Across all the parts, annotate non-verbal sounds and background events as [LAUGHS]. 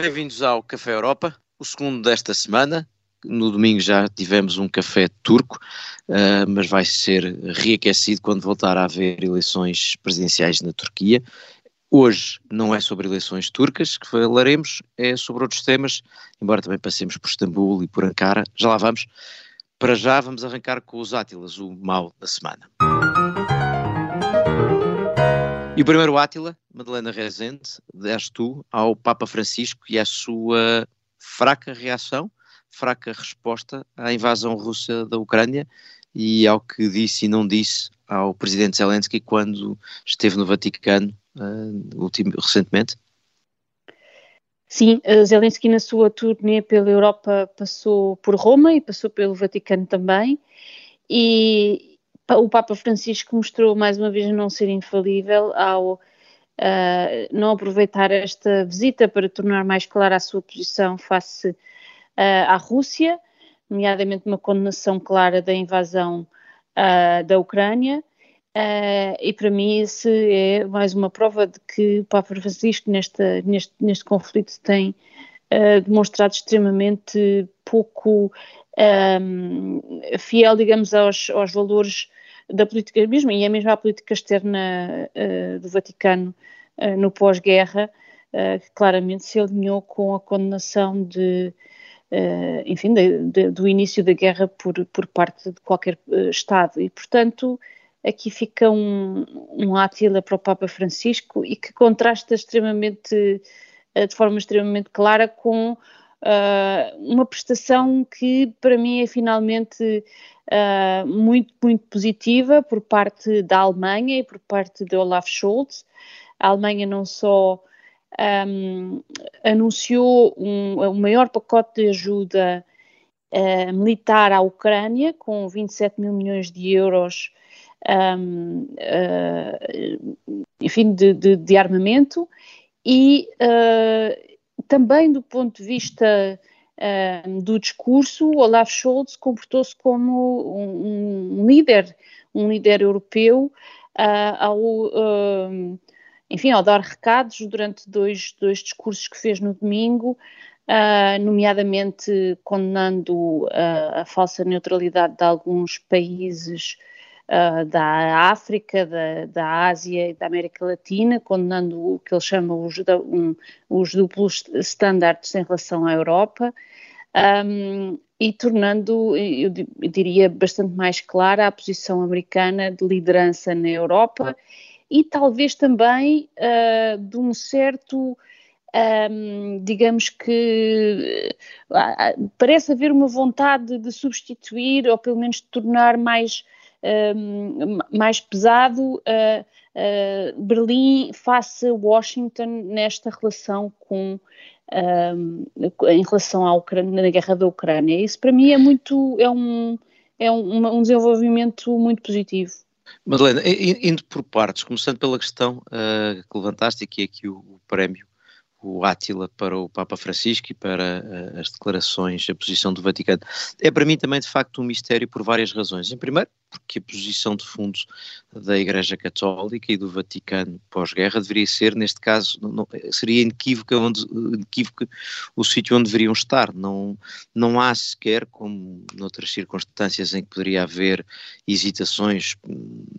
Bem-vindos ao Café Europa, o segundo desta semana. No domingo já tivemos um café turco, uh, mas vai ser reaquecido quando voltar a haver eleições presidenciais na Turquia. Hoje não é sobre eleições turcas que falaremos, é sobre outros temas, embora também passemos por Istambul e por Ankara. Já lá vamos. Para já vamos arrancar com os Átilas, o mal da semana. E o primeiro Átila, Madalena Rezende, és tu ao Papa Francisco e à sua fraca reação, fraca resposta à invasão russa da Ucrânia e ao que disse e não disse ao presidente Zelensky quando esteve no Vaticano uh, recentemente? Sim, Zelensky na sua turnê pela Europa passou por Roma e passou pelo Vaticano também e o Papa Francisco mostrou mais uma vez não ser infalível ao uh, não aproveitar esta visita para tornar mais clara a sua posição face uh, à Rússia, nomeadamente uma condenação clara da invasão uh, da Ucrânia. E para mim isso é mais uma prova de que o Papa Francisco neste, neste, neste conflito tem demonstrado extremamente pouco um, fiel, digamos, aos, aos valores da política mesmo, e é mesmo a política externa uh, do Vaticano no pós-guerra, que claramente se alinhou com a condenação de, enfim, de, de, do início da guerra por, por parte de qualquer Estado, e portanto aqui fica um, um átila para o Papa Francisco e que contrasta extremamente, eh, de forma extremamente clara com uh, uma prestação que para mim é finalmente uh, muito, muito positiva por parte da Alemanha e por parte de Olaf Scholz. A Alemanha não só um, anunciou um, maior pacote de ajuda uh, militar à Ucrânia, com 27 mil milhões de euros um, uh, enfim, de, de, de, armamento e também do ponto de vista uh, do discurso, Olaf Scholz comportou-se como um, um, líder, um líder europeu ao, enfim, ao dar recados durante dois, dois discursos que fez no domingo, Uh, nomeadamente condenando uh, a falsa neutralidade de alguns países uh, da África, da, da Ásia e da América Latina, condenando o que ele chama os, um, os duplos standards em relação à Europa. Um, e tornando, eu diria, bastante mais clara a posição americana de liderança na Europa e talvez também uh, de um certo, um, digamos que uh, parece haver uma vontade de substituir ou pelo menos de tornar mais mais pesado uh, uh, Berlim face Washington nesta relação com em relação à Ucrânia, na guerra da Ucrânia. Isso para mim é muito é um é um, um desenvolvimento muito positivo. Madalena, indo por partes, começando pela questão uh, que levantaste, e que é aqui o, o prémio o Átila para o Papa Francisco e para uh, as declarações, a posição do Vaticano. É para mim também, de facto, um mistério por várias razões. Em primeiro, porque a posição de fundo da Igreja Católica e do Vaticano pós-guerra deveria ser, neste caso, não, seria inequívoca, onde, inequívoca o sítio onde deveriam estar. Não, não há sequer, como noutras circunstâncias em que poderia haver hesitações,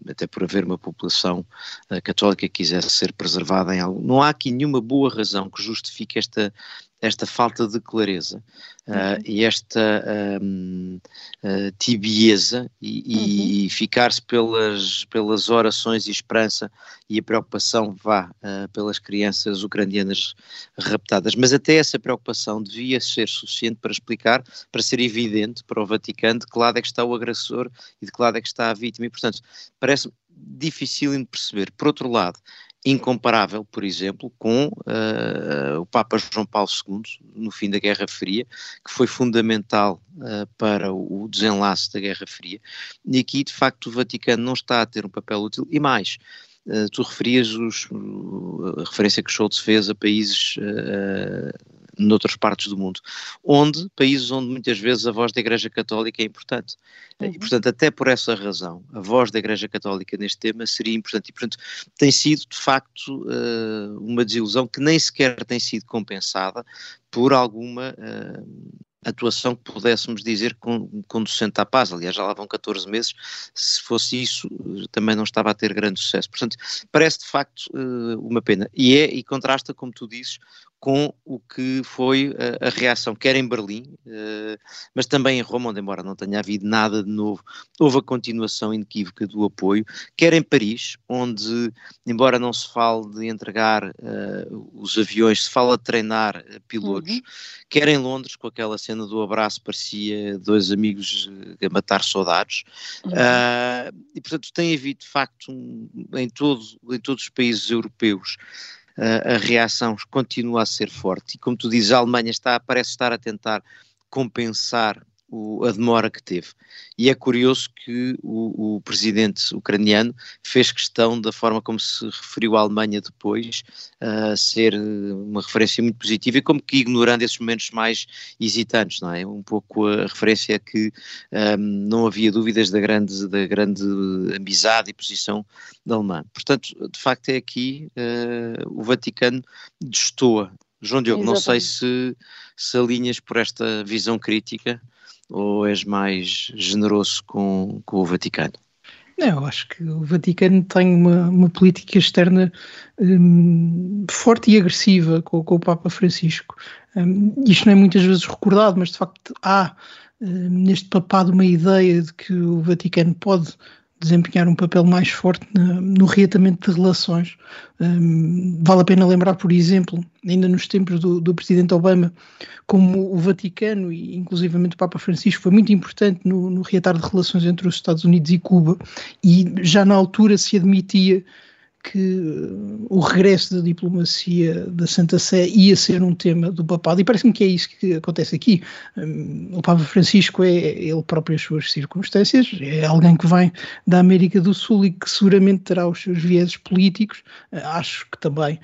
até por haver uma população uh, católica que quisesse ser preservada em algo, não há aqui nenhuma boa razão que justifique esta esta falta de clareza uh, e esta um, uh, tibieza e, e uhum. ficar-se pelas, pelas orações e esperança e a preocupação vá uh, pelas crianças ucranianas raptadas. Mas até essa preocupação devia ser suficiente para explicar, para ser evidente para o Vaticano de que lado é que está o agressor e de que lado é que está a vítima. E, portanto, parece difícil de perceber. Por outro lado, incomparável, por exemplo, com uh, o Papa João Paulo II no fim da Guerra Fria, que foi fundamental uh, para o desenlace da Guerra Fria, e aqui de facto o Vaticano não está a ter um papel útil, e mais, uh, tu referias os, a referência que Schultz fez a países noutras partes do mundo, onde, países onde muitas vezes a voz da Igreja Católica é importante. Uhum. E, portanto, até por essa razão, a voz da Igreja Católica neste tema seria importante. E, portanto, tem sido, de facto, uh, uma desilusão que nem sequer tem sido compensada por alguma uh, atuação que pudéssemos dizer conducente à paz. Aliás, já lá vão 14 meses, se fosse isso, também não estava a ter grande sucesso. Portanto, parece de facto eh, uma pena. E é, e contrasta, como tu dizes, com o que foi a, a reação, quer em Berlim, uh, mas também em Roma, onde, embora não tenha havido nada de novo, houve a continuação inequívoca do apoio, quer em Paris, onde, embora não se fale de entregar uh, os aviões, se fala de treinar uh, pilotos, uhum. quer em Londres, com aquela cena do abraço, parecia dois amigos a matar soldados, uhum. e portanto tem havido de facto um, em, todo, em todos os países europeus a reação continua a ser forte. E como tu dizes, a Alemanha está, parece estar a tentar compensar o, a demora que teve. E é curioso que o, o, presidente ucraniano fez questão da forma como se referiu à Alemanha depois, uh, ser uma referência muito positiva e como que ignorando esses momentos mais hesitantes, não é? Um pouco a referência é que um, não havia dúvidas da grande, da grande amizade e posição da Alemanha. Portanto, de facto é aqui uh, o Vaticano destoa. João Diogo, Exatamente. não sei se, se alinhas por esta visão crítica ou és mais generoso com, com o Vaticano? Não, acho que o Vaticano tem uma, uma política externa um, forte e agressiva com, com, o Papa Francisco. Um, isto não é muitas vezes recordado, mas de facto há um, neste papado uma ideia de que o Vaticano pode desempenhar um papel mais forte no reatamento de relações. Um, vale a pena lembrar, por exemplo, ainda nos tempos do, do, presidente Obama, como o Vaticano e inclusivamente o Papa Francisco foi muito importante no, no reatar de relações entre os Estados Unidos e Cuba, e já na altura se admitia que o regresso da diplomacia da Santa Sé ia ser um tema do papado, e parece-me que é isso que acontece aqui. Hum, o Papa Francisco é ele próprio as suas circunstâncias, é alguém que vem da América do Sul e que seguramente terá os seus vieses políticos, acho que também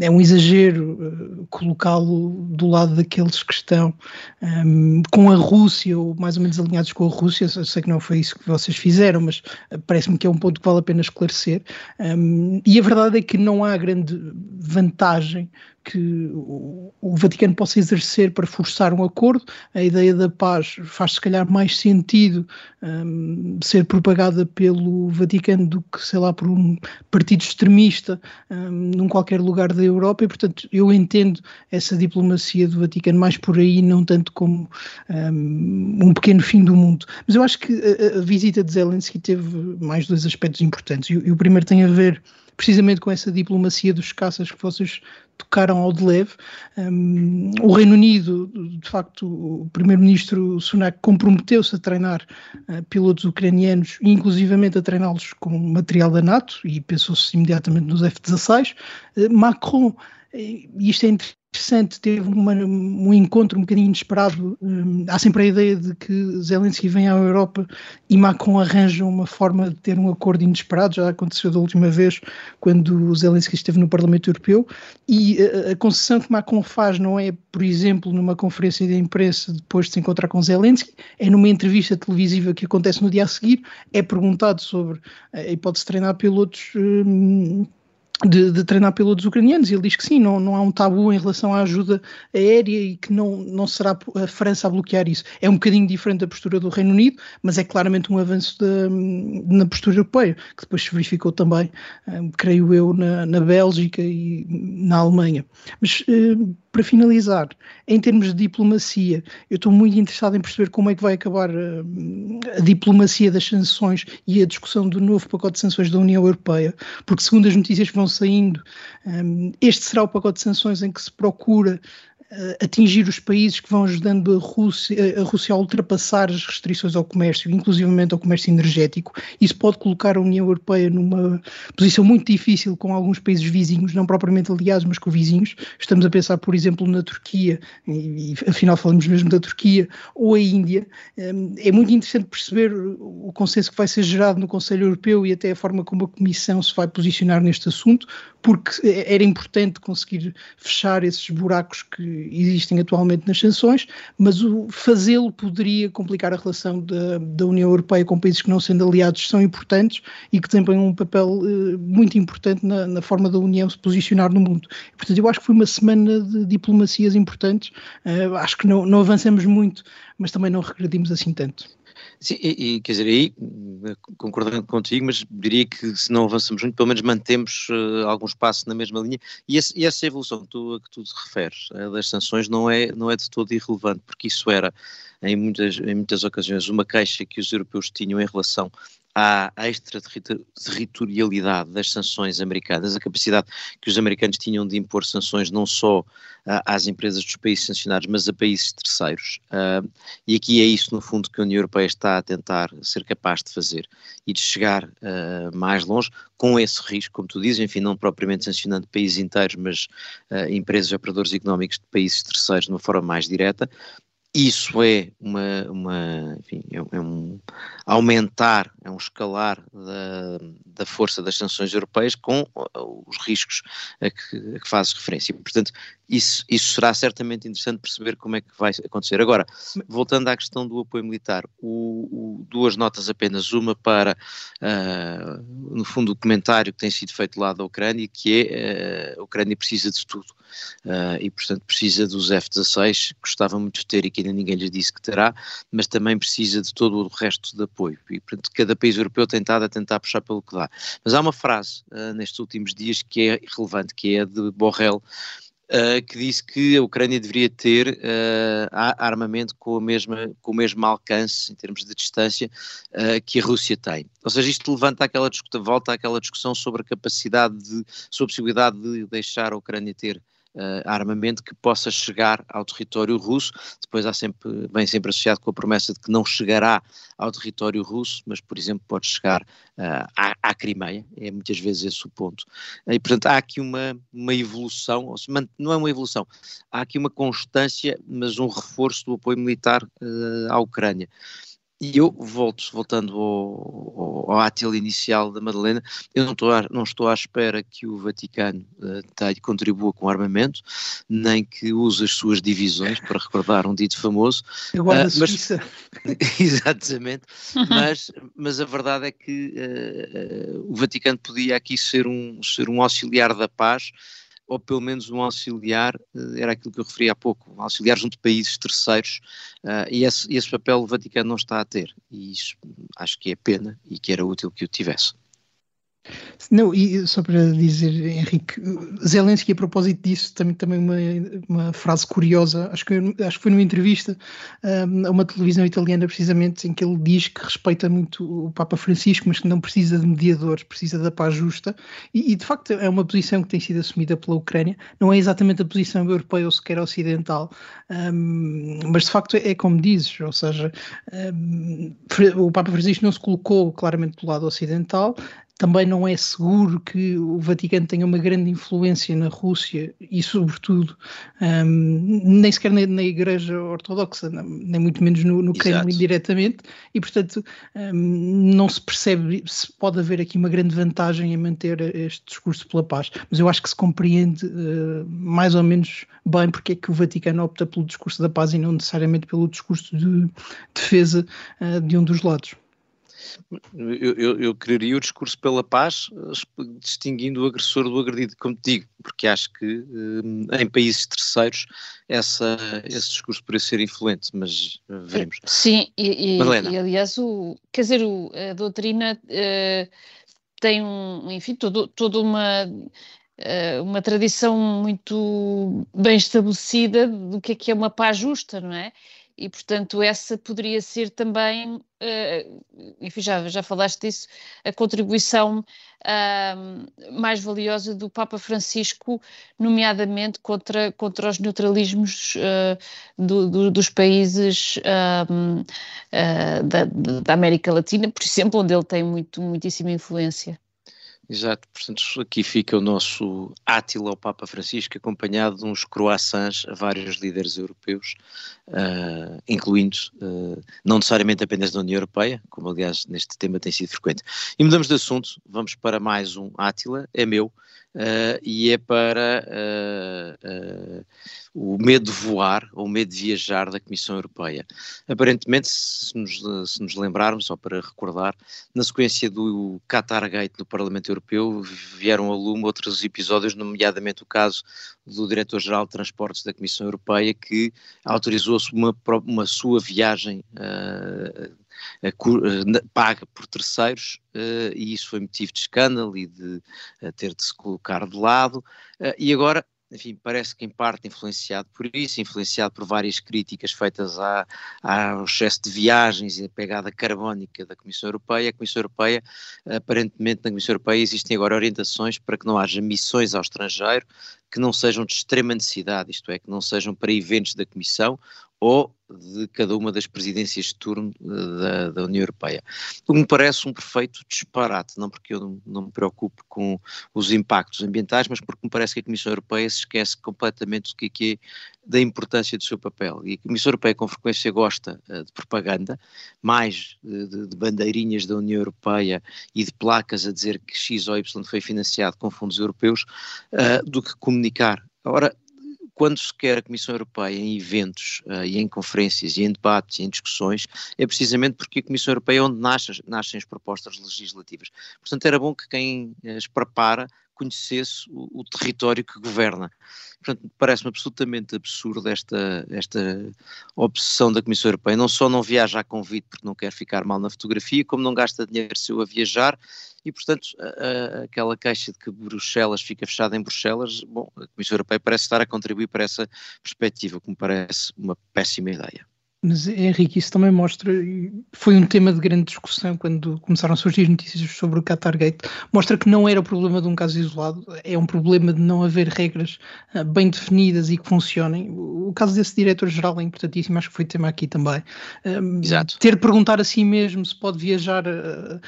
é um exagero eh, colocá-lo do lado daqueles que estão um, com a Rússia ou mais ou menos alinhados com a Rússia. Eu sei que não foi isso que vocês fizeram, mas eh, parece-me que é um ponto que vale a pena esclarecer. Um, e a verdade é que não há grande vantagem que o, Vaticano possa exercer para forçar um acordo. A ideia da paz faz se calhar mais sentido um, ser propagada pelo Vaticano do que, sei lá, por um partido extremista um, num qualquer lugar da Europa e, portanto, eu entendo essa diplomacia do Vaticano mais por aí, não tanto como um, um pequeno fim do mundo. Mas eu acho que a, a visita de Zelensky teve mais dois aspectos importantes. E, e o primeiro tem a ver precisamente com essa diplomacia dos caças que vocês tocaram ao de leve. Um, o Reino Unido, de facto, o primeiro-ministro Sunak comprometeu-se a treinar uh, pilotos ucranianos, inclusivamente a treiná-los com material da NATO, e pensou-se imediatamente nos F-16. Uh, Macron, e isto é interessante, interessante, teve uma, um encontro um bocadinho inesperado. Um, há sempre a ideia de que Zelensky vem à Europa e Macron arranja uma forma de ter um acordo inesperado. Já aconteceu da última vez quando Zelensky esteve no Parlamento Europeu. E a, a concessão que Macron faz não é, por exemplo, numa conferência de imprensa depois de se encontrar com Zelensky, é numa entrevista televisiva que acontece no dia a seguir. É perguntado sobre a hipótese de treinar pilotos. Um, de, de, treinar pilotos ucranianos. Ele diz que sim, não, não há um tabu em relação à ajuda aérea e que não, não será a França a bloquear isso. É um bocadinho diferente da postura do Reino Unido, mas é claramente um avanço na postura europeia, que depois se verificou também, um, creio eu, na, na Bélgica e na Alemanha. Mas um, para finalizar, em termos de diplomacia, eu estou muito interessado em perceber como é que vai acabar a, a diplomacia das sanções e a discussão do novo pacote de sanções da União Europeia, porque segundo as notícias que vão saindo, um, este será o pacote de sanções em que se procura atingir os países que vão ajudando a Rússia, a Rússia a ultrapassar as restrições ao comércio, inclusivamente ao comércio energético. Isso pode colocar a União Europeia numa posição muito difícil com alguns países vizinhos, não propriamente aliados, mas com vizinhos. Estamos a pensar, por exemplo, na Turquia, e afinal falamos mesmo da Turquia, ou a Índia. Hum, é muito interessante perceber o consenso que vai ser gerado no Conselho Europeu e até a forma como a Comissão se vai posicionar neste assunto, porque era importante conseguir fechar esses buracos que existem atualmente nas sanções, mas o fazê-lo poderia complicar a relação da, da, União Europeia com países que não sendo aliados são importantes e que desempenham um papel uh, muito importante na, na, forma da União se posicionar no mundo. Portanto, eu acho que foi uma semana de diplomacias importantes, uh, acho que não, não avançamos muito, mas também não regredimos assim tanto. Sim, e, e, quer dizer, aí, concordando contigo, mas diria que se não avançamos muito, pelo menos mantemos uh, algum espaço na mesma linha, e, esse, e essa evolução que tu, que tu te referes uh, das sanções não é, não é de todo irrelevante, porque isso era, em muitas, em muitas ocasiões, uma queixa que os europeus tinham em relação à extraterritorialidade das sanções americanas, a capacidade que os americanos tinham de impor sanções não só uh, às empresas dos países sancionados, mas a países terceiros. Uh, e aqui é isso, no fundo, que a União Europeia está a tentar ser capaz de fazer e de chegar uh, mais longe com esse risco, como tu dizes, enfim, não propriamente sancionando países inteiros, mas empresas e operadores económicos de países terceiros de uma forma mais direta, isso é uma, uma enfim, é, é, um aumentar, é um escalar da, da força das sanções europeias com os riscos a que, a que fazes referência. Portanto, isso, isso será certamente interessante perceber como é que vai acontecer. Agora, voltando à questão do apoio militar, o, o, duas notas apenas, uma para, uh, no fundo, o comentário que tem sido feito lá da Ucrânia, que é uh, a Ucrânia precisa de tudo, uh, e portanto precisa dos F-16, gostava muito de ter e que ainda ninguém lhes disse que terá, mas também precisa de todo o resto de apoio, e portanto cada país europeu tem estado a tentar puxar pelo que dá. Mas há uma frase nestes últimos dias que é relevante, que é de Borrell, Uh, que disse que a Ucrânia deveria ter uh, armamento com, a mesma, com o mesmo alcance em termos de distância uh, que a Rússia tem. Ou seja, isto levanta aquela volta àquela discussão sobre a capacidade de, sobre a possibilidade de deixar a Ucrânia ter uh, armamento que possa chegar ao território russo. Depois há sempre, vem sempre associado com a promessa de que não chegará ao território russo, mas, por exemplo, pode chegar uh, à, à Crimeia, é muitas vezes esse o ponto. E, portanto, há aqui uma, uma evolução, não é uma evolução, há aqui uma constância, mas um reforço do apoio militar uh, à Ucrânia. E eu volto, voltando ao, ao, ao inicial da Madalena, eu não estou, à, não estou à espera que o Vaticano uh, tenha, contribua com armamento, nem que use as suas divisões, para recordar um dito famoso. Agora uh, mas, [LAUGHS] Exatamente, mas, mas a verdade é que uh, uh, o Vaticano podia aqui ser um, ser um auxiliar da paz, ou pelo menos um auxiliar, eh, era aquilo que eu referi há pouco, um auxiliar junto de países terceiros, uh, e esse, esse papel o Vaticano não está a ter, e isso acho que é pena e que era útil que o tivesse. Não, e só para dizer, Henrique, Zelensky, a propósito disso, também, também uma, uma frase curiosa, acho que, acho que foi numa entrevista um, a uma televisão italiana, precisamente, em que ele diz que respeita muito o Papa Francisco, mas que não precisa de mediadores, precisa da paz justa, e, e de facto é uma posição que tem sido assumida pela Ucrânia, não é exatamente a posição europeia ou sequer ocidental, um, mas de facto é, é, como dizes, ou seja, um, o Papa Francisco não se colocou claramente do lado ocidental, também não é seguro que o Vaticano tenha uma grande influência na Rússia e, sobretudo, um, nem sequer na, na, Igreja Ortodoxa, nem muito menos no, no Kremlin diretamente, e, portanto, um, não se percebe se pode haver aqui uma grande vantagem em manter este discurso pela paz. Mas eu acho que se compreende uh, mais ou menos bem porque é que o Vaticano opta pelo discurso da paz e não necessariamente pelo discurso de defesa uh, de um dos lados. Eu, eu, eu quereria o discurso pela paz, distinguindo o agressor do agredido, como te digo, porque acho que eh, em países terceiros essa, esse discurso poderia ser influente, mas eh, veremos. Sim, e, e, e aliás, o, quer dizer, o, a doutrina uh, tem um, enfim, todo, toda uma uma tradição muito bem estabelecida do que é que é uma paz justa, não é? E portanto essa poderia ser também, uh, enfim, já, já falaste disso, a contribuição uh, mais valiosa do Papa Francisco, nomeadamente contra, contra os neutralismos uh, do, do, dos países da, da América Latina, por exemplo, onde ele tem muito, muitíssima influência. Exato, portanto aqui fica o nosso Átila ao Papa Francisco, acompanhado de uns croissants a vários líderes europeus, uh, incluindo uh, não necessariamente apenas da União Europeia, como aliás neste tema tem sido frequente. E mudamos de assunto, vamos para mais um Átila, é meu, uh, e é para o o medo de voar ou o medo de viajar da Comissão Europeia. Aparentemente, se nos, se nos lembrarmos, só para recordar, na sequência do Qatar Gate no Parlamento Europeu, vieram a lume outros episódios, nomeadamente o caso do Diretor-Geral de Transportes da Comissão Europeia, que autorizou-se uma, uma sua viagem uh, paga por terceiros uh, e isso foi motivo de escândalo e de ter de se colocar de lado e agora enfim, parece que em parte influenciado por isso, influenciado por várias críticas feitas à, ao excesso de viagens e a pegada carbónica da Comissão Europeia. A Comissão Europeia, aparentemente na Comissão Europeia existem agora orientações para que não haja missões ao estrangeiro que não sejam de extrema necessidade, isto é, que não sejam para eventos da Comissão ou de cada uma das presidências de turno eh, da, da, União Europeia. O que me parece um perfeito disparate, não porque eu não, me preocupo com os impactos ambientais, mas porque me parece que a Comissão Europeia se esquece completamente do que é, que é da importância do seu papel. E a Comissão Europeia com frequência gosta uh, de propaganda, mais de, de, de, bandeirinhas da União Europeia e de placas a dizer que X ou Y foi financiado com fundos europeus, uh, do que comunicar. Ora, quando se quer a Comissão Europeia em eventos uh, e em conferências e em debates e em discussões, é precisamente porque a Comissão Europeia é onde nascem, nascem as propostas legislativas. Portanto, era bom que quem as prepara conhecesse o, o território que governa. Portanto, parece-me absolutamente absurdo esta, esta obsessão da Comissão Europeia. Não só não viaja a convite porque não quer ficar mal na fotografia, como não gasta dinheiro seu a viajar e, portanto, a, a, aquela queixa de que Bruxelas fica fechada em Bruxelas, bom, a Comissão Europeia parece estar a contribuir para essa perspectiva, que me parece uma péssima ideia. Mas Henrique, isso também mostra, foi um tema de grande discussão quando começaram a surgir notícias sobre o Qatar Gate, mostra que não era o problema de um caso isolado, é um problema de não haver regras uh, bem definidas e que funcionem. O, caso desse diretor-geral é importantíssimo, acho que foi tema aqui também. Exato. Ter de perguntar a si mesmo se pode viajar a,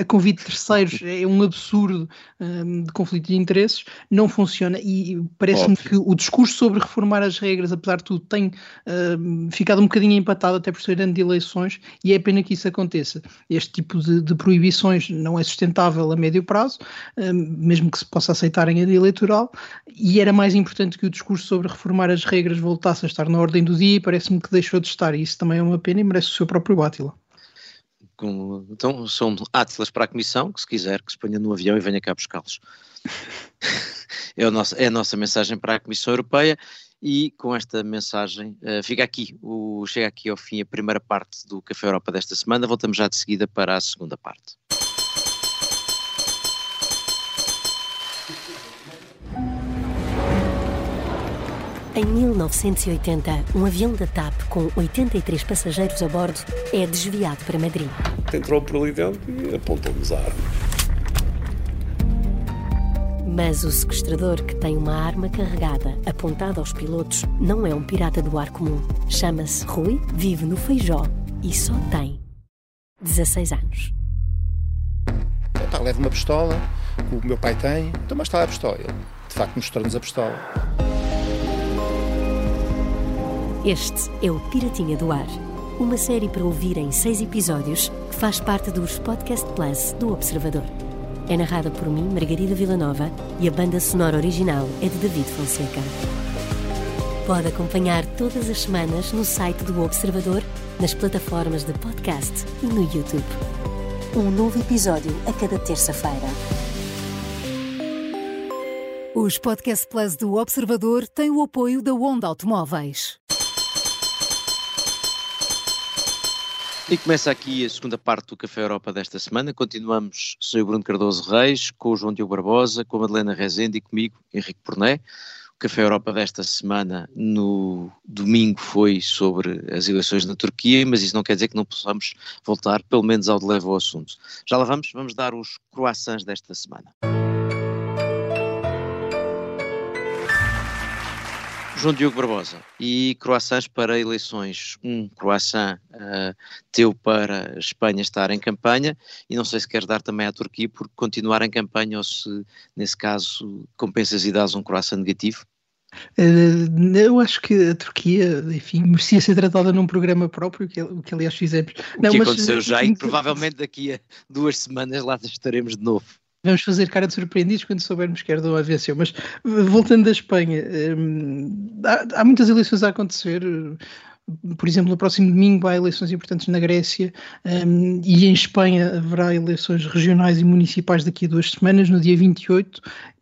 a convite de terceiros é um absurdo de conflito de interesses, não funciona e parece-me que o discurso sobre reformar as regras, apesar de tudo, tem ficado um bocadinho empatado até por ser ano de eleições e é pena que isso aconteça. Este tipo de, de proibições não é sustentável a médio prazo, um, mesmo que se possa aceitar em ano eleitoral, e era mais importante que o discurso sobre reformar as regras voltasse a estar na ordem do dia e parece-me que deixou de estar, e isso também é uma pena e merece o seu próprio Átila. Então são átilas para a Comissão, que se quiser que se ponha no avião e venha cá buscá-los. [LAUGHS] é, é a nossa mensagem para a Comissão Europeia e com esta mensagem uh, fica aqui, o, chega aqui ao fim a primeira parte do Café Europa desta semana. Voltamos já de seguida para a segunda parte. Em 1980, um avião da TAP com 83 passageiros a bordo é desviado para Madrid. Entrou por ali dentro e apontou-nos a arma. Mas o sequestrador, que tem uma arma carregada apontada aos pilotos, não é um pirata do ar comum. Chama-se Rui, vive no Feijó e só tem 16 anos. Epá, leva uma pistola, o meu pai tem, então mas está a pistola. Ele, de facto, mostrou-nos a pistola. Este é o Piratinha do Ar, uma série para ouvir em seis episódios que faz parte dos Podcast Plus do Observador. É narrada por mim, Margarida Villanova, e a banda sonora original é de David Fonseca. Pode acompanhar todas as semanas no site do Observador, nas plataformas de podcast e no YouTube. Um novo episódio a cada terça-feira. Os Podcast Plus do Observador têm o apoio da Onda Automóveis. E começa aqui a segunda parte do Café Europa desta semana. Continuamos, sou o Bruno Cardoso Reis, com o João Diogo Barbosa, com a Madalena Rezende e comigo, Henrique Porné. O Café Europa desta semana, no domingo, foi sobre as eleições na Turquia, mas isso não quer dizer que não possamos voltar, pelo menos, ao de leve ao assunto. Já lá vamos, vamos dar os croissants desta semana. João Diogo Barbosa, e croissants para eleições. Um croissant uh, teu para Espanha estar em campanha, e não sei se queres dar também à Turquia por continuar em campanha, ou se, nesse caso, compensas e dás um croissant negativo. Uh, eu acho que a Turquia, enfim, merecia ser tratada num programa próprio, que, o que aliás fizemos. O não, que mas, aconteceu já, e [LAUGHS] provavelmente daqui a duas semanas lá estaremos de novo. Vamos fazer cara de surpreendidos quando soubermos que Erdogan venceu. Mas voltando da Espanha, hum, há, há, muitas eleições a acontecer. Por exemplo, no próximo domingo há eleições importantes na Grécia um, e em Espanha haverá eleições regionais e municipais daqui a duas semanas, no dia 28.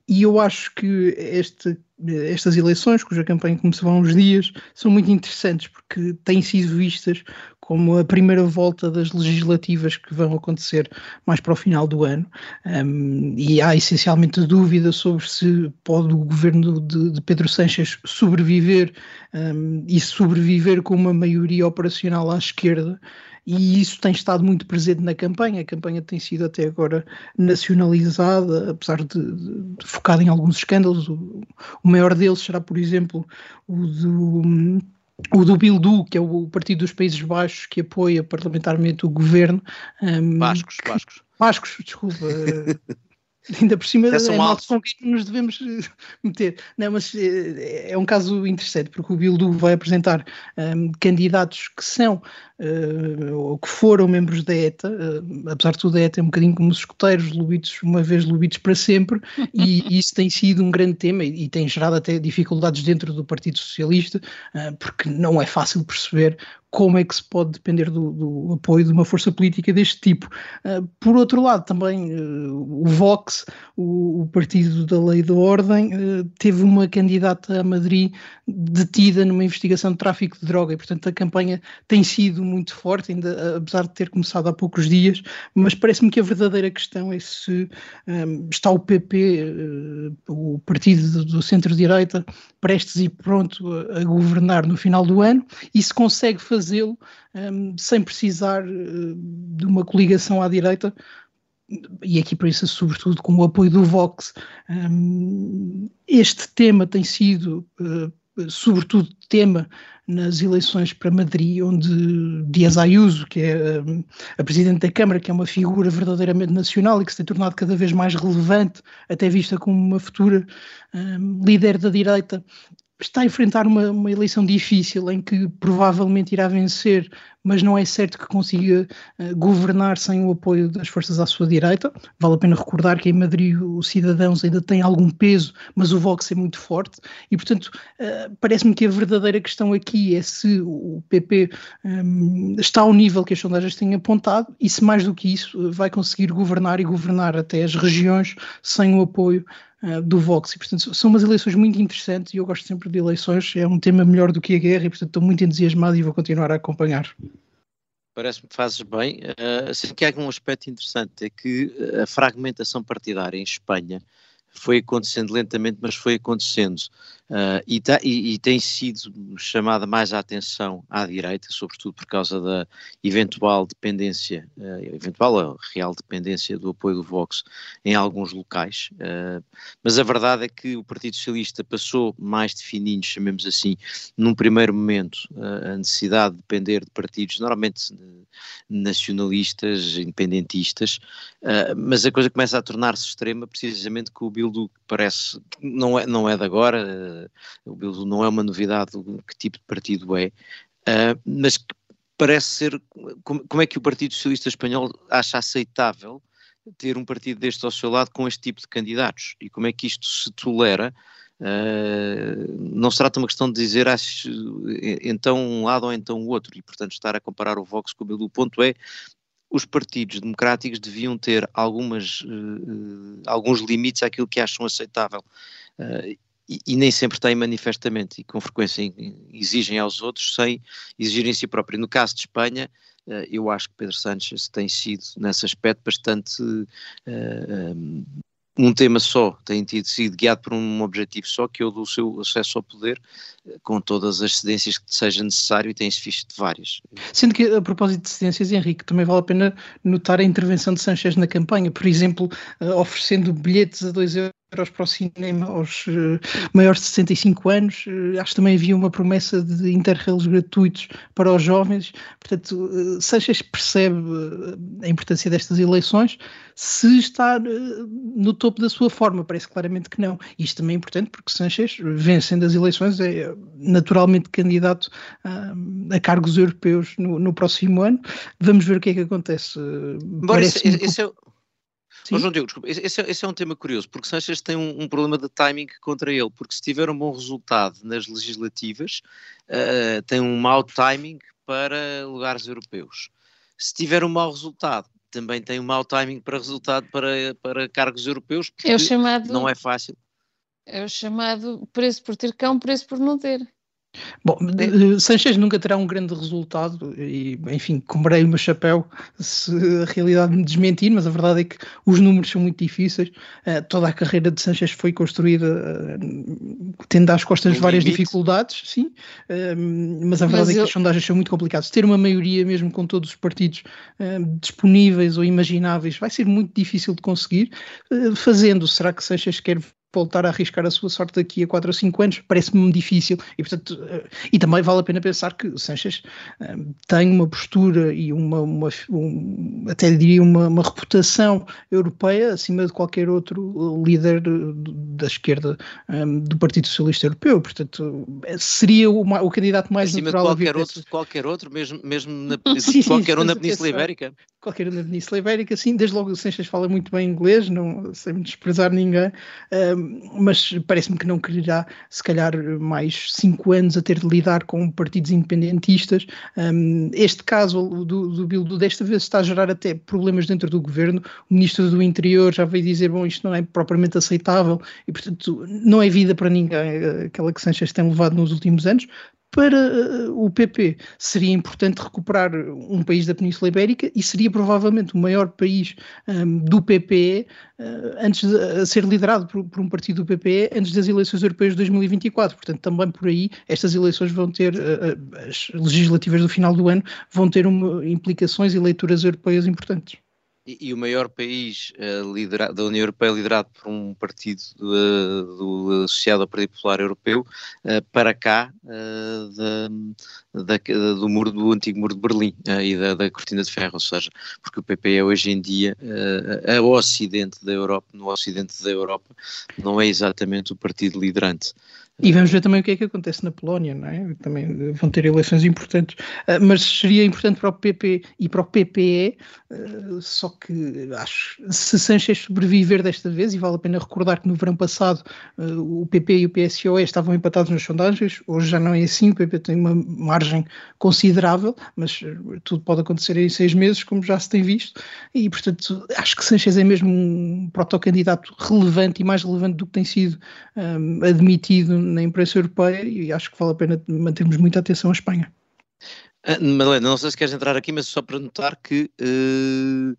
E eu acho que este, estas eleições, cuja campanha começou há uns dias, são muito interessantes porque têm sido vistas como a primeira volta das legislativas que vão acontecer mais para o final do ano. Um, e há essencialmente dúvida sobre se pode o governo de, de Pedro Sánchez sobreviver um, e sobreviver com uma maioria operacional à esquerda e isso tem estado muito presente na campanha. A campanha tem sido até agora nacionalizada, apesar de, de, de focada em alguns escândalos. O, o, maior deles será, por exemplo, o do. O do Bildu, que é o Partido dos Países Baixos, que apoia parlamentarmente o governo. Um, Bascos, Bascos. Bascos, desculpa. [LAUGHS] [LAUGHS] Ainda por cima é, é malta com quem nos devemos eh, meter. Não, mas eh, é um caso interessante, porque o Bildu vai apresentar um, candidatos que são uh, ou que foram membros da ETA, uh, apesar de tudo a ETA é um bocadinho como os escoteiros, lubitos uma vez, lubitos para sempre, e isso tem sido um grande tema e, e tem gerado até dificuldades dentro do Partido Socialista, uh, porque não é fácil perceber como é que se pode depender do, do apoio de uma força política deste tipo. Uh, por outro lado, também uh, o Vox, o, o, Partido da Lei da Ordem, uh, teve uma candidata a Madrid detida numa investigação de tráfico de droga e, portanto, a campanha tem sido muito forte, ainda apesar de ter começado há poucos dias, mas parece-me que a verdadeira questão é se um, está o PP, o partido do centro-direita, prestes e pronto a governar no final do ano e se consegue fazer fazê-lo um, sem precisar uh, de uma coligação à direita, e aqui para isso, sobretudo com o apoio do Vox. Um, este tema tem sido, uh, sobretudo, tema nas eleições para Madrid, onde Dias Ayuso, que é um, a Presidente da Câmara, que é uma figura verdadeiramente nacional e que se tem tornado cada vez mais relevante, até vista como uma futura um, líder da direita, está a enfrentar uma, uma, eleição difícil em que provavelmente irá vencer, mas não é certo que consiga uh, governar sem o apoio das forças à sua direita. Vale a pena recordar que em Madrid os cidadãos ainda têm algum peso, mas o Vox é muito forte e, portanto, uh, parece-me que a verdadeira questão aqui é se o PP um, está ao nível que as sondagens têm apontado e se mais do que isso vai conseguir governar e governar até as regiões sem o apoio uh, do Vox. E, portanto, são umas eleições muito interessantes e eu gosto sempre de eleições. É um tema melhor do que a guerra e, portanto, estou muito entusiasmado e vou continuar a acompanhar. Parece-me que fazes bem. Uh, que há um aspecto interessante é que a fragmentação partidária em Espanha foi acontecendo lentamente, mas foi acontecendo. Uh, e, tá, e, e, tem sido chamada mais a atenção à direita, sobretudo por causa da eventual dependência, uh, eventual real dependência do apoio do Vox em alguns locais. Uh, mas a verdade é que o Partido Socialista passou mais definindo, chamemos assim, num primeiro momento, a necessidade de depender de partidos normalmente nacionalistas, independentistas, mas a coisa começa a tornar-se extrema precisamente com o Bildu, que parece, não é, não é de agora o Bildu não é uma novidade que tipo de partido é, uh, mas parece ser, como, como, é que o Partido Socialista Espanhol acha aceitável ter um partido deste ao seu lado com este tipo de candidatos e como é que isto se tolera Uh, não se trata uma questão de dizer acho, então um lado ou então o outro, e portanto estar a comparar o Vox com o Bildu. O ponto é, os partidos democráticos deviam ter algumas, uh, alguns limites àquilo que acham aceitável. E, e, nem sempre têm manifestamente e com frequência exigem aos outros sem exigirem si próprio. No caso de Espanha, uh, eu acho que Pedro Sánchez tem sido, nesse aspecto, bastante. Uh, eh, um, eh, um tema só, tem tido sido guiado por um objetivo só, que é o do seu acesso ao poder, com todas as cedências que seja necessário, e tem-se visto de várias. Sendo que, a propósito de cedências, Henrique, também vale a pena notar a intervenção de Sanchez na campanha, por exemplo, oferecendo bilhetes a 2 euros euros para o cinema aos uh, maiores de 65 anos. Uh, acho que também havia uma promessa de interrails gratuitos para os jovens. Portanto, uh, Sanchez percebe a importância destas eleições. Se está no topo da sua forma, parece claramente que não. Isto também é importante porque Sanchez, vencendo as eleições, é naturalmente candidato a, a cargos europeus no, no, próximo ano. Vamos ver o que é que acontece. Esse, esse é Sim. João Diogo, desculpa, esse, é, esse, é, um tema curioso, porque Sanchez tem um, um, problema de timing contra ele, porque se tiver um bom resultado nas legislativas, uh, tem um mau timing para lugares europeus. Se tiver um mau resultado, também tem um mau timing para resultado para, para cargos europeus, porque é chamado, não é fácil. É o chamado preço por ter cão, preço por não ter. Bom, é. Sanchez nunca terá um grande resultado e, enfim, comprei o meu chapéu se a realidade me desmentir, mas a verdade é que os números são muito difíceis. Uh, toda a carreira de Sanchez foi construída uh, tendo às costas um várias limite. dificuldades, sim, uh, mas a verdade mas é que eu... as sondagens são muito complicadas. Ter uma maioria, mesmo com todos os partidos disponíveis ou imagináveis, vai ser muito difícil de conseguir. fazendo, será que Sanchez quer voltar a arriscar a sua sorte daqui a 4 ou 5 anos, parece-me difícil. E, portanto, eh, e também vale a pena pensar que Sanchez eh, tem uma postura e uma, uma um, até diria uma, uma, reputação europeia acima de qualquer outro líder da esquerda um, do Partido Socialista Europeu. Portanto, seria o, o candidato mais acima natural de qualquer outro, qualquer outro, mesmo, mesmo na, [LAUGHS] sim, qualquer sim, um na Península Ibérica. Qualquer um na Península Ibérica, sim. Desde logo o Sanchez fala muito bem inglês, não, sem desprezar ninguém. Mas parece-me que não quererá, se calhar, mais cinco anos a ter de lidar com partidos independentistas. Um, este caso do, do Bildu desta vez está a gerar até problemas dentro do governo. O ministro do Interior já veio dizer: bom, isto não é propriamente aceitável e, portanto, não é vida para ninguém aquela que Sanchez tem levado nos últimos anos para eh, o PP seria importante recuperar um país da Península Ibérica e seria provavelmente o maior país um, ehm, do PPE uh, antes de a ser liderado por, por, um partido do PPE antes das eleições europeias de 2024. Portanto, também por aí estas eleições vão ter, uh, as legislativas do final do ano, vão ter uma, implicações e leituras europeias importantes. E, e, o maior país uh, liderado, da União Europeia liderado por um partido uh, do, associado ao Partido Popular Europeu uh, para cá da, da, do muro do antigo muro de Berlim e da, da, cortina de ferro, ou seja, porque o PP é hoje em dia a ocidente da Europa, no ocidente da Europa não é exatamente o partido liderante. E vamos ver também o que é que acontece na Polónia, não é? Também vão ter eleições importantes, uh, mas seria importante para o PP e para o PPE, ah, só que acho, se Sanchez sobreviver desta vez, e vale a pena recordar que no verão passado uh, o PP e o PSOE estavam empatados nas sondagens, hoje já não é assim, o PP tem uma margem considerável, mas tudo pode acontecer em seis meses, como já se tem visto, e portanto acho que Sanchez é mesmo um protocandidato relevante e mais relevante do que tem sido um, admitido na imprensa europeia e acho que vale a pena mantermos muita atenção à Espanha. Ah, Madalena, não sei se queres entrar aqui, mas só para notar que uh,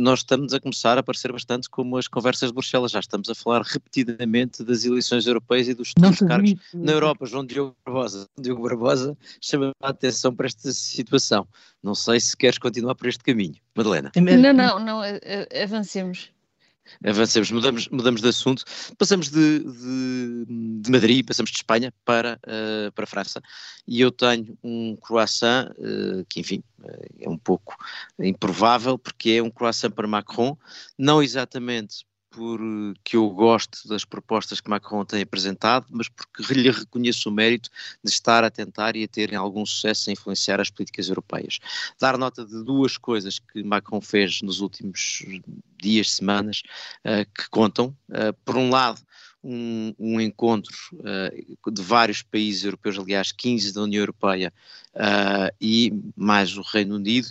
nós estamos a começar a aparecer bastante como as conversas de Bruxelas, já estamos a falar repetidamente das eleições europeias e dos cargos na Europa. João Diogo Barbosa, Diogo Barbosa chama a atenção para esta situação. Não sei se queres continuar por este caminho. Madalena. Não, não, não, avancemos avancemos, mudamos, mudamos de assunto, passamos de, de, de Madrid, passamos de Espanha para, uh, para a França, e eu tenho um croissant uh, que, enfim, uh, é um pouco improvável, porque é um croissant para Macron, não exatamente porque eu gosto das propostas que Macron tem apresentado, mas porque lhe reconheço o mérito de estar a tentar e a ter algum sucesso a influenciar as políticas europeias. Dar nota de duas coisas que Macron fez nos últimos dias, semanas, uh, que contam. Uh, por um lado, um, um encontro uh, de vários países europeus, aliás, 15 da União Europeia uh, e mais o Reino Unido,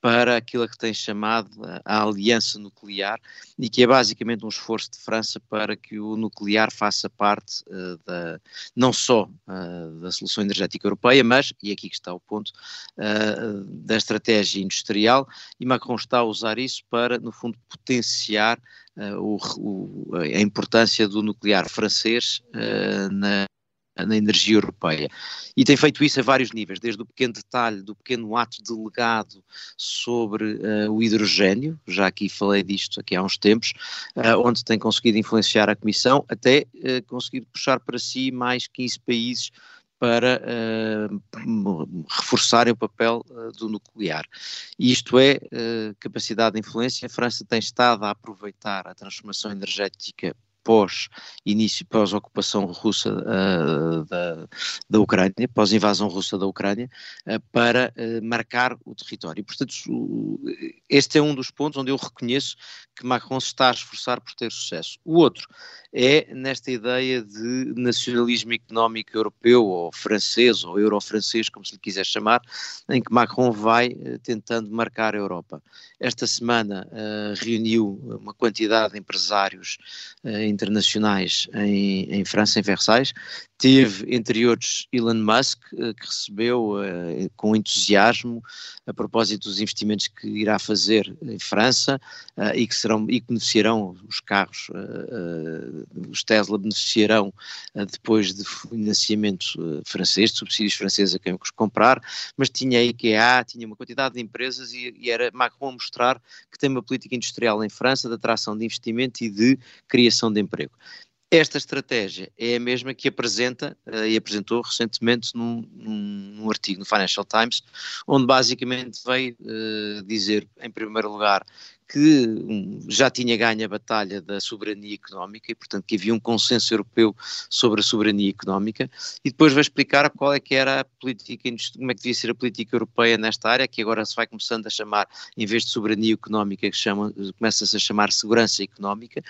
para aquilo que tem chamado a aliança nuclear e que é basicamente um esforço de França para que o nuclear faça parte uh, da, não só uh, da solução energética europeia, mas, e aqui que está o ponto, uh, da estratégia industrial. E Macron está a usar isso para, no fundo, potenciar o, o, a importância do nuclear francês na na energia europeia. E tem feito isso a vários níveis, desde o pequeno detalhe do pequeno ato delegado sobre uh, o hidrogênio, já aqui falei disto aqui há uns tempos, uh, onde tem conseguido influenciar a Comissão, até uh, conseguir puxar para si mais 15 países para uh, reforçarem o papel uh, do nuclear. E isto é uh, capacidade de influência. A França tem estado a aproveitar a transformação energética pós início, pós ocupação russa uh, da, da Ucrânia, pós invasão russa da Ucrânia, uh, para uh, marcar o território. E, portanto, este é um dos pontos onde eu reconheço que Macron se está a esforçar por ter sucesso. O outro é nesta ideia de nacionalismo económico europeu, ou francês, ou euro-francês, como se lhe quiser chamar, em que Macron vai tentando marcar a Europa. Esta semana reuniu uma quantidade de empresários internacionais em, em França, em Versailles. Teve, entre outros, Elon Musk, eh, que recebeu uh, com entusiasmo a propósito dos investimentos que irá fazer em França uh, e que serão e que beneficiarão os carros, os Tesla beneficiarão depois de financiamento francês, de subsídios franceses a quem os comprar, mas tinha a IKEA, tinha uma quantidade de empresas e, era Macron a mostrar que tem uma política industrial em França de atração de investimento e de criação de. Esta estratégia é a mesma que apresenta uh, e apresentou recentemente num, num, num, artigo no Financial Times, onde basicamente veio uh, dizer, em primeiro lugar, que um, já tinha ganho a batalha da soberania económica e, portanto, que havia um consenso europeu sobre a soberania económica, e depois vai explicar qual é que era a política, como é que devia ser a política europeia nesta área, que agora se vai começando a chamar, em vez de soberania económica, que chama, começa-se a chamar segurança económica,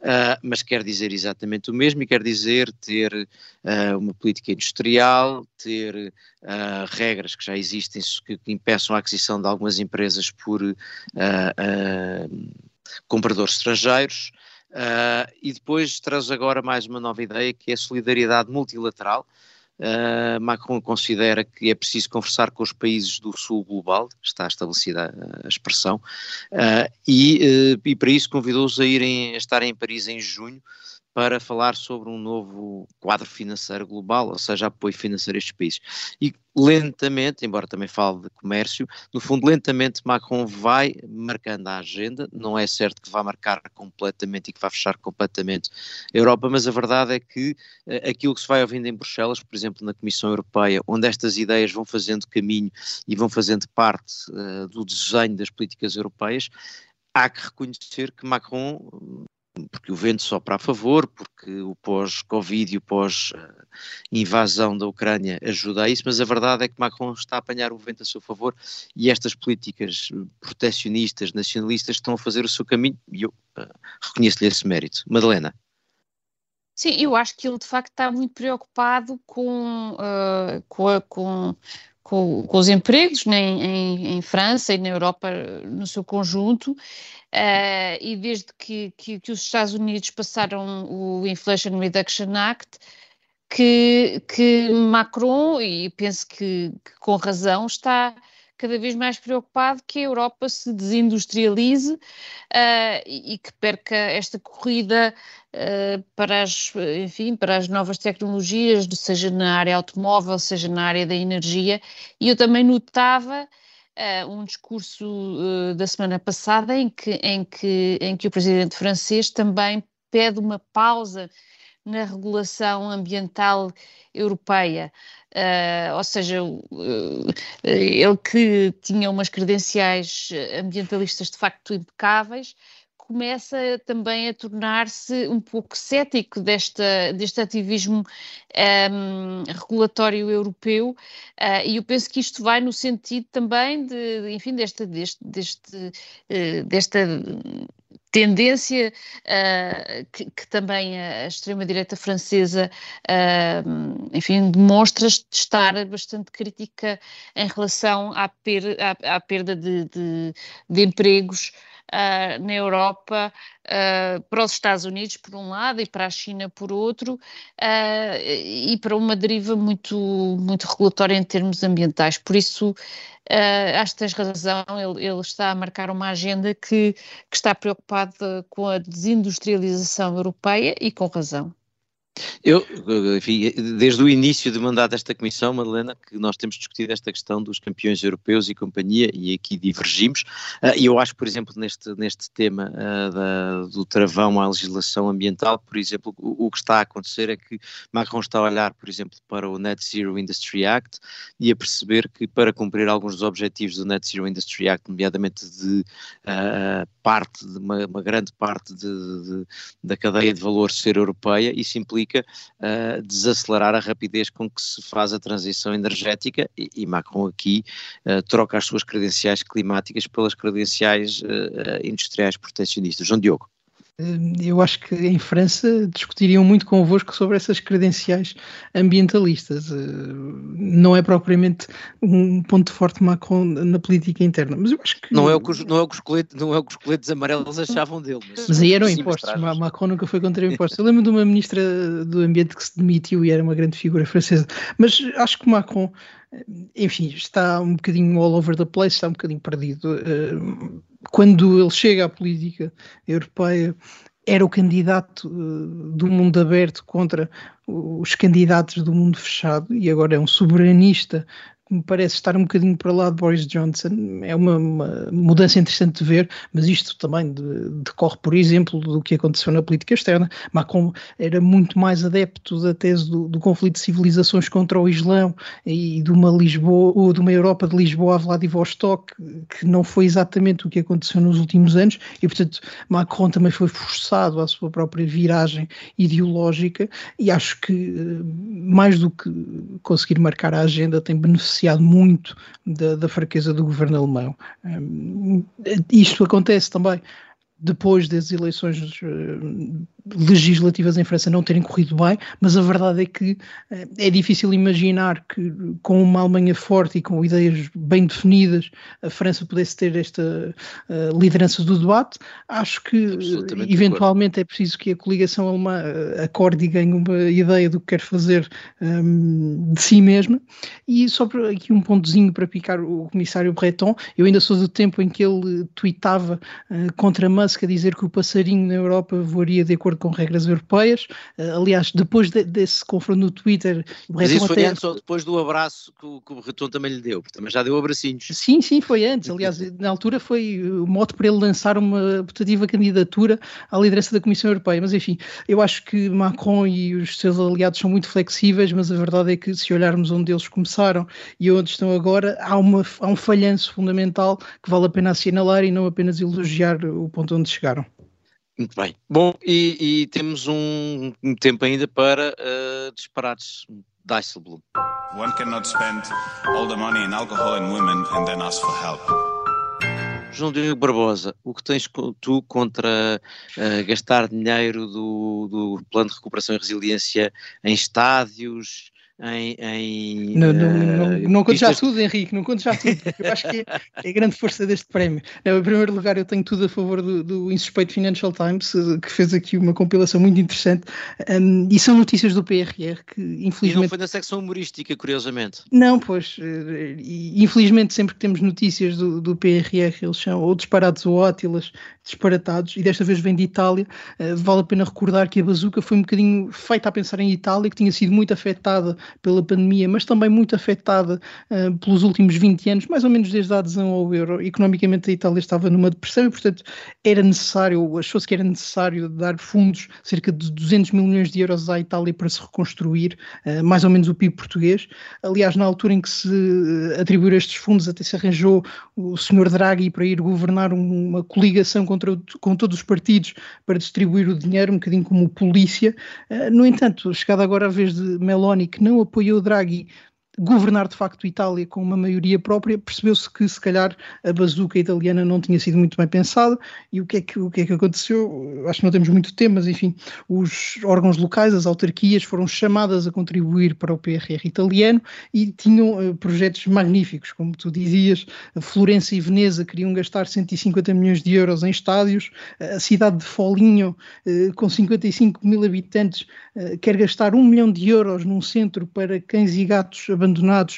uh, mas quer dizer exatamente o mesmo e quer dizer ter uh, uma política industrial, ter uh, regras que já existem que, que, impeçam a aquisição de algumas empresas por uh, uh, compradores estrangeiros. e depois traz agora mais uma nova ideia que é a solidariedade multilateral. Macron considera que é preciso conversar com os países do sul global, está estabelecida a, expressão, e, e para isso convidou-os a irem a estarem em Paris em junho para falar sobre um novo quadro financeiro global, ou seja, apoio financeiro a estes países. E lentamente, embora também fale de comércio, no fundo, lentamente Macron vai marcando a agenda, não é certo que vá marcar completamente e que vá fechar completamente a Europa, mas a verdade é que uh, aquilo que se vai ouvindo em Bruxelas, por exemplo, na Comissão Europeia, onde estas ideias vão fazendo caminho e vão fazendo parte uh, do desenho das políticas europeias, há que reconhecer que Macron porque o vento sopra a favor, porque o pós-Covid e o pós-invasão da Ucrânia ajuda a isso, mas a verdade é que Macron está a apanhar o vento a seu favor e estas políticas protecionistas, nacionalistas estão a fazer o seu caminho e eu uh, reconheço-lhe esse mérito. Madalena. Sim, eu acho que ele de facto está muito preocupado com, uh, com, a, com, com, com, os empregos né, em, em, França e na Europa no seu conjunto Uh, e desde que, que, que, os Estados Unidos passaram o Inflation Reduction Act, que, que Macron, e penso que, que, com razão, está cada vez mais preocupado que a Europa se desindustrialize uh, e, e, que perca esta corrida uh, para, as, enfim, para as novas tecnologias, seja na área automóvel, seja na área da energia. E eu também notava uh, um discurso uh, da semana passada em que, em, que, em que o presidente francês também pede uma pausa na regulação ambiental europeia. Uh, ou seja, uh, ele que tinha umas credenciais ambientalistas de facto impecáveis, começa também a tornar-se um pouco cético desta, deste ativismo um, regulatório europeu uh, e eu penso que isto vai no sentido também de, enfim, desta, deste, deste, uh, desta tendência uh, que, que, também a extrema-direita francesa, uh, enfim, demonstra estar bastante crítica em relação à, per, à, à perda de, de, de empregos uh, na Europa uh, para os Estados Unidos, por um lado, e para a China, por outro, uh, e para uma deriva muito, muito regulatória em termos ambientais. Por isso, acho que tens razão, ele, ele, está a marcar uma agenda que, que está preocupada com a desindustrialização europeia e com razão. Eu, enfim, desde o início do mandato desta comissão, Madalena, que nós temos discutido esta questão dos campeões europeus e companhia, e aqui divergimos. Ah, e eu acho, por exemplo, neste, neste tema uh, da, do travão à legislação ambiental, por exemplo, o, o, que está a acontecer é que Macron está a olhar, por exemplo, para o Net Zero Industry Act e a perceber que para cumprir alguns dos objetivos do Net Zero Industry Act, nomeadamente de uh, parte, de uma, uma grande parte de, de, da cadeia de valor ser europeia, isso implica uh, desacelerar a rapidez com que se faz a transição energética e, e Macron aqui uh, troca as suas credenciais climáticas pelas credenciais uh, industriais protecionistas. João Diogo. Eu acho que em França discutiriam muito convosco sobre essas credenciais ambientalistas. Não é propriamente um ponto forte Macron na política interna, mas eu acho que. Não é o que os, não é o que os, coletes, não é o que os coletes amarelos achavam dele. Mas, mas aí eram impostos. Macron nunca foi contra impostos. Eu lembro de uma ministra do Ambiente que se demitiu e era uma grande figura francesa. Mas acho que Macron enfim, está um bocadinho all over the place, está um bocadinho perdido. Quando ele chega à política europeia, era o candidato uh, do mundo aberto contra os candidatos do mundo fechado e agora é um soberanista me parece estar um bocadinho para lá de Boris Johnson. É uma, uma mudança interessante de ver, mas isto também decorre, por exemplo, do que aconteceu na política externa. Macron era muito mais adepto da tese do, do conflito de civilizações contra o Islão e de uma Lisboa, ou de uma Europa de Lisboa a Vladivostok, que não foi exatamente o que aconteceu nos últimos anos, e portanto Macron também foi forçado à sua própria viragem ideológica, e acho que eh, mais do que conseguir marcar a agenda tem beneficiado beneficiado muito da, da fraqueza do governo alemão. Um, isto acontece também depois das eleições uh, legislativas em França não terem corrido bem, mas a verdade é que uh, é difícil imaginar que com uma Alemanha forte e com ideias bem definidas a França pudesse ter esta uh, liderança do debate. Acho que eventualmente é preciso que a coligação alemã acorde e ganhe uma ideia do que quer fazer um, de si mesma. E só aqui um pontozinho para picar o comissário Breton, eu ainda sou do tempo em que ele tweetava contra Musk Musk a dizer que o passarinho na Europa voaria de acordo com regras europeias. Uh, aliás, depois de, desse confronto no Twitter. Mas isso foi até... antes ou depois do abraço que o, que o Breton também lhe deu, também já deu abracinhos. Sim, sim, foi antes. Aliás, [LAUGHS] na altura foi o mote para ele lançar uma putativa candidatura à liderança da Comissão Europeia. Mas enfim, eu acho que Macron e os seus aliados são muito flexíveis, mas a verdade é que se olharmos onde eles começaram e onde estão agora, há, uma, há um falhanço fundamental que vale a pena assinalar e não apenas elogiar o ponto onde chegaram. Muito bem. Bom, e, e temos um, um, tempo ainda para uh, disparates. Dijsselbloem. One cannot spend all the money in alcohol and women and then ask for help. João Diogo Barbosa, o que tens tu contra uh, gastar dinheiro do, do Plano de Recuperação e Resiliência em estádios, em. em não, não, não, eh, não conto já tudo, Henrique, não conto já tudo, eu acho que é, é, a grande força deste prémio. Não, em primeiro lugar, eu tenho tudo a favor do, do Insuspeito Financial Times, eh, que fez aqui uma compilação muito interessante, um, e são notícias do PRR que, infelizmente. E não foi na secção humorística, curiosamente. Não, pois, eh, infelizmente, sempre que temos notícias do, do PRR, eles são ou disparados ou ótilas, disparatados, e desta vez vem de Itália. Uh, vale a pena recordar que a bazuca foi um bocadinho feita a pensar em Itália, que tinha sido muito afetada pela pandemia, mas também muito afetada uh, pelos últimos 20 anos, mais ou menos desde a adesão ao euro. Economicamente a Itália estava numa depressão e, portanto, era necessário, achou-se que era necessário dar fundos, cerca de 200 mil milhões de euros à Itália para se reconstruir, uh, mais ou menos o PIB português. Aliás, na altura em que se atribuíram estes fundos, até se arranjou o senhor Draghi para ir governar uma coligação contra, com todos os partidos para distribuir o dinheiro, um bocadinho como polícia. Uh, no entanto, chegada agora a vez de Meloni, que não apoiou Draghi governar de facto Itália com uma maioria própria, percebeu-se que se calhar a bazuca italiana não tinha sido muito bem pensada. E o que é que, o que, é que aconteceu? Acho que não temos muito tempo, mas enfim, os órgãos locais, as autarquias foram chamadas a contribuir para o PRR italiano e tinham uh, projetos magníficos, como tu dizias, Florença e Veneza queriam gastar 150 milhões de euros em estádios, a cidade de Foligno, uh, com 55 mil habitantes, uh, quer gastar um milhão de euros num centro para cães e gatos abandonados,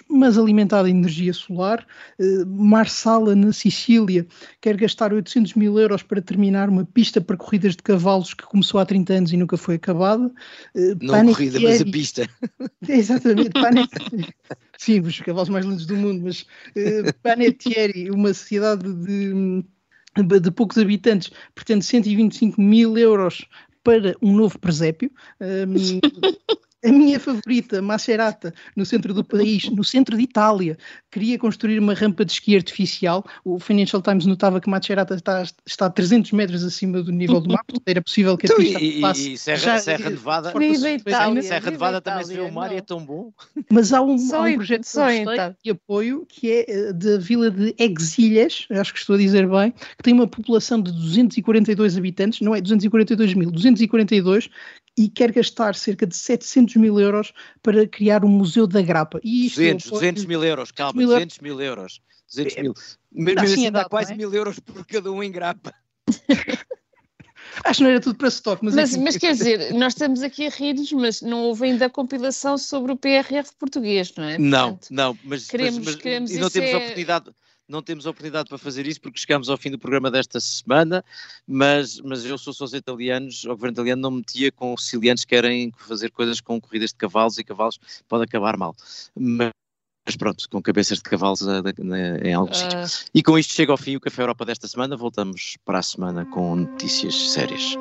mas alimentada a energia solar. Uh, Marsala, na Sicília, quer gastar 800 mil euros para terminar uma pista para corridas de cavalos que começou há 30 anos e nunca foi acabada. Uh, Não corrida, mas a pista. [LAUGHS] exatamente, Panettiere. Sim, os cavalos mais lindos do mundo, mas uh, Panettiere, uma sociedade de de poucos habitantes, pretende 125 mil euros para um novo presépio. Um, [LAUGHS] a minha favorita, Macerata, no centro do país, no centro de Itália, queria construir uma rampa de esqui artificial. O Financial Times notava que Macerata está, está a 300 metros acima do nível do mar, portanto [LAUGHS] era possível que a então, pista e, passe. E Serra, já, Serra Nevada, Itália, Serra Nevada também se vê o mar e é tão bom. Mas há um, há um projeto de apoio que é eh, da vila de Exilhas, acho que estou a dizer bem, que tem uma população de 242 habitantes, não é 242 mil, 242, e quer gastar cerca de 700 mil euros para criar um museu da grapa. E isto 200, é 200 mil euros, calma, 200 mil euros. 200 mil. Mesmo assim, assim dá quase é? mil euros por cada um em grapa. [LAUGHS] Acho que não era tudo para stock, mas... Mas, mas quer dizer, nós estamos aqui a rir-nos, mas não houve ainda a compilação sobre o PRR português, não é? Não, Portanto, não, mas, queremos, mas, mas queremos e não temos é... oportunidade não temos oportunidade para fazer isso porque chegamos ao fim do programa desta semana, mas, mas eu sou só os italianos, o governo italiano não metia com sicilianos que querem fazer coisas com corridas de cavalos e cavalos pode acabar mal. Mas, mas pronto, com cabeças de cavalos uh, em alguns uh... sítios. E com isto chega ao fim o Café Europa desta semana. Voltamos para a semana com notícias sérias.